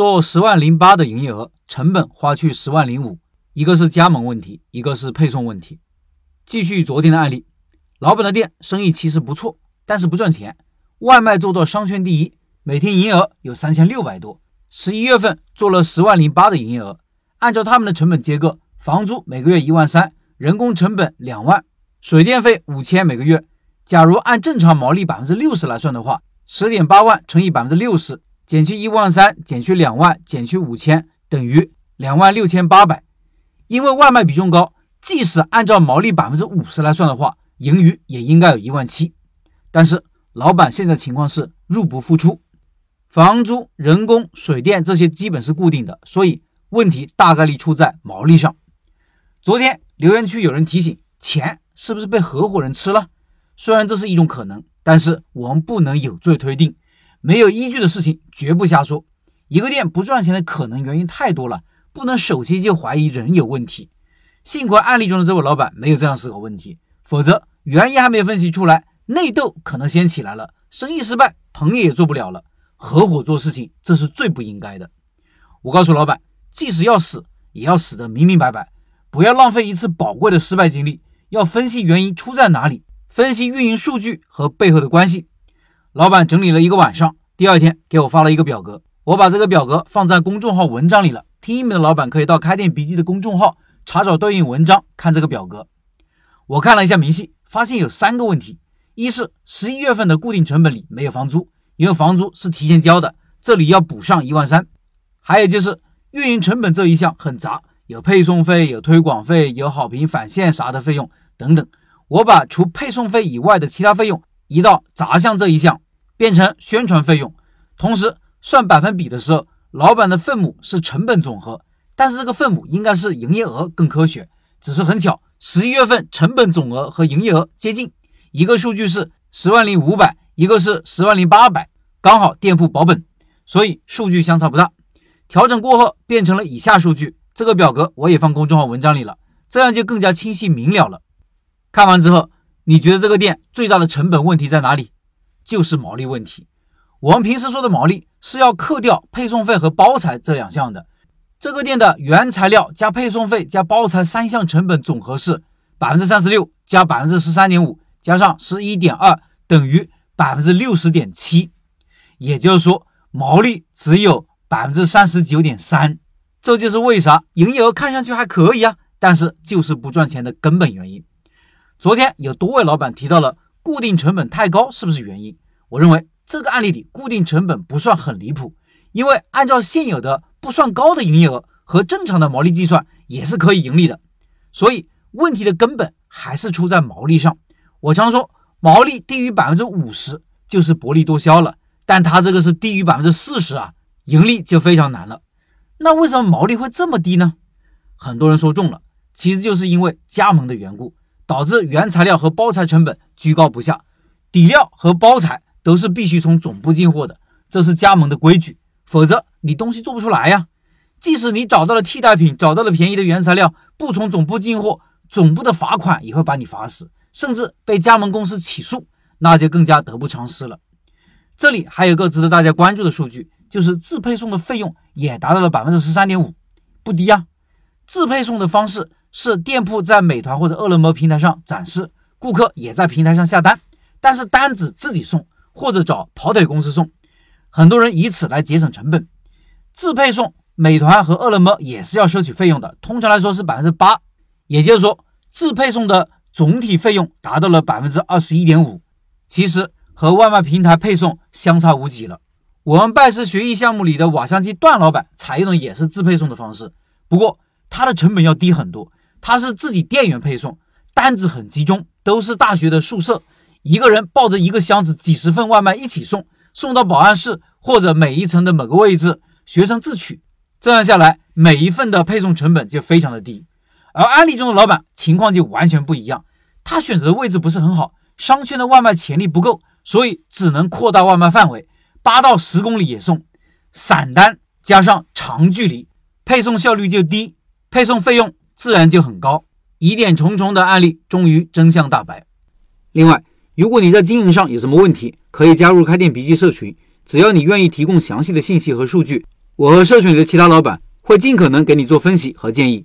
做十万零八的营业额，成本花去十万零五，一个是加盟问题，一个是配送问题。继续昨天的案例，老板的店生意其实不错，但是不赚钱，外卖做到商圈第一，每天营业额有三千六百多。十一月份做了十万零八的营业额，按照他们的成本结构，房租每个月一万三，人工成本两万，水电费五千每个月。假如按正常毛利百分之六十来算的话，十点八万乘以百分之六十。减去一万三，减去两万，减去五千，等于两万六千八百。因为外卖比重高，即使按照毛利百分之五十来算的话，盈余也应该有一万七。但是老板现在情况是入不敷出，房租、人工、水电这些基本是固定的，所以问题大概率出在毛利上。昨天留言区有人提醒，钱是不是被合伙人吃了？虽然这是一种可能，但是我们不能有罪推定。没有依据的事情绝不瞎说。一个店不赚钱的可能原因太多了，不能首先就怀疑人有问题。幸亏案例中的这位老板没有这样思考问题，否则原因还没分析出来，内斗可能先起来了，生意失败，朋友也做不了了。合伙做事情，这是最不应该的。我告诉老板，即使要死，也要死得明明白白，不要浪费一次宝贵的失败经历。要分析原因出在哪里，分析运营数据和背后的关系。老板整理了一个晚上，第二天给我发了一个表格，我把这个表格放在公众号文章里了。听音频的老板可以到开店笔记的公众号查找对应文章，看这个表格。我看了一下明细，发现有三个问题：一是十一月份的固定成本里没有房租，因为房租是提前交的，这里要补上一万三；还有就是运营成本这一项很杂，有配送费、有推广费、有好评返现啥的费用等等。我把除配送费以外的其他费用。移到杂项这一项，变成宣传费用。同时算百分比的时候，老板的分母是成本总和，但是这个分母应该是营业额更科学。只是很巧，十一月份成本总额和营业额接近，一个数据是十万零五百，一个是十万零八百，刚好店铺保本，所以数据相差不大。调整过后变成了以下数据，这个表格我也放公众号文章里了，这样就更加清晰明了了。看完之后。你觉得这个店最大的成本问题在哪里？就是毛利问题。我们平时说的毛利是要扣掉配送费和包材这两项的。这个店的原材料加配送费加包材三项成本总和是百分之三十六加百分之十三点五加上十一点二等于百分之六十点七，也就是说毛利只有百分之三十九点三。这就是为啥营业额看上去还可以啊，但是就是不赚钱的根本原因。昨天有多位老板提到了固定成本太高是不是原因？我认为这个案例里固定成本不算很离谱，因为按照现有的不算高的营业额和正常的毛利计算也是可以盈利的。所以问题的根本还是出在毛利上。我常说毛利低于百分之五十就是薄利多销了，但他这个是低于百分之四十啊，盈利就非常难了。那为什么毛利会这么低呢？很多人说中了，其实就是因为加盟的缘故。导致原材料和包材成本居高不下，底料和包材都是必须从总部进货的，这是加盟的规矩，否则你东西做不出来呀。即使你找到了替代品，找到了便宜的原材料，不从总部进货，总部的罚款也会把你罚死，甚至被加盟公司起诉，那就更加得不偿失了。这里还有个值得大家关注的数据，就是自配送的费用也达到了百分之十三点五，不低啊。自配送的方式。是店铺在美团或者饿了么平台上展示，顾客也在平台上下单，但是单子自己送或者找跑腿公司送，很多人以此来节省成本。自配送，美团和饿了么也是要收取费用的，通常来说是百分之八，也就是说自配送的总体费用达到了百分之二十一点五，其实和外卖平台配送相差无几了。我们拜师学艺项目里的瓦香鸡段老板采用的也是自配送的方式，不过他的成本要低很多。他是自己店员配送，单子很集中，都是大学的宿舍，一个人抱着一个箱子，几十份外卖一起送，送到保安室或者每一层的某个位置，学生自取。这样下来，每一份的配送成本就非常的低。而案例中的老板情况就完全不一样，他选择的位置不是很好，商圈的外卖潜力不够，所以只能扩大外卖范围，八到十公里也送，散单加上长距离，配送效率就低，配送费用。自然就很高，疑点重重的案例终于真相大白。另外，如果你在经营上有什么问题，可以加入开店笔记社群，只要你愿意提供详细的信息和数据，我和社群里的其他老板会尽可能给你做分析和建议。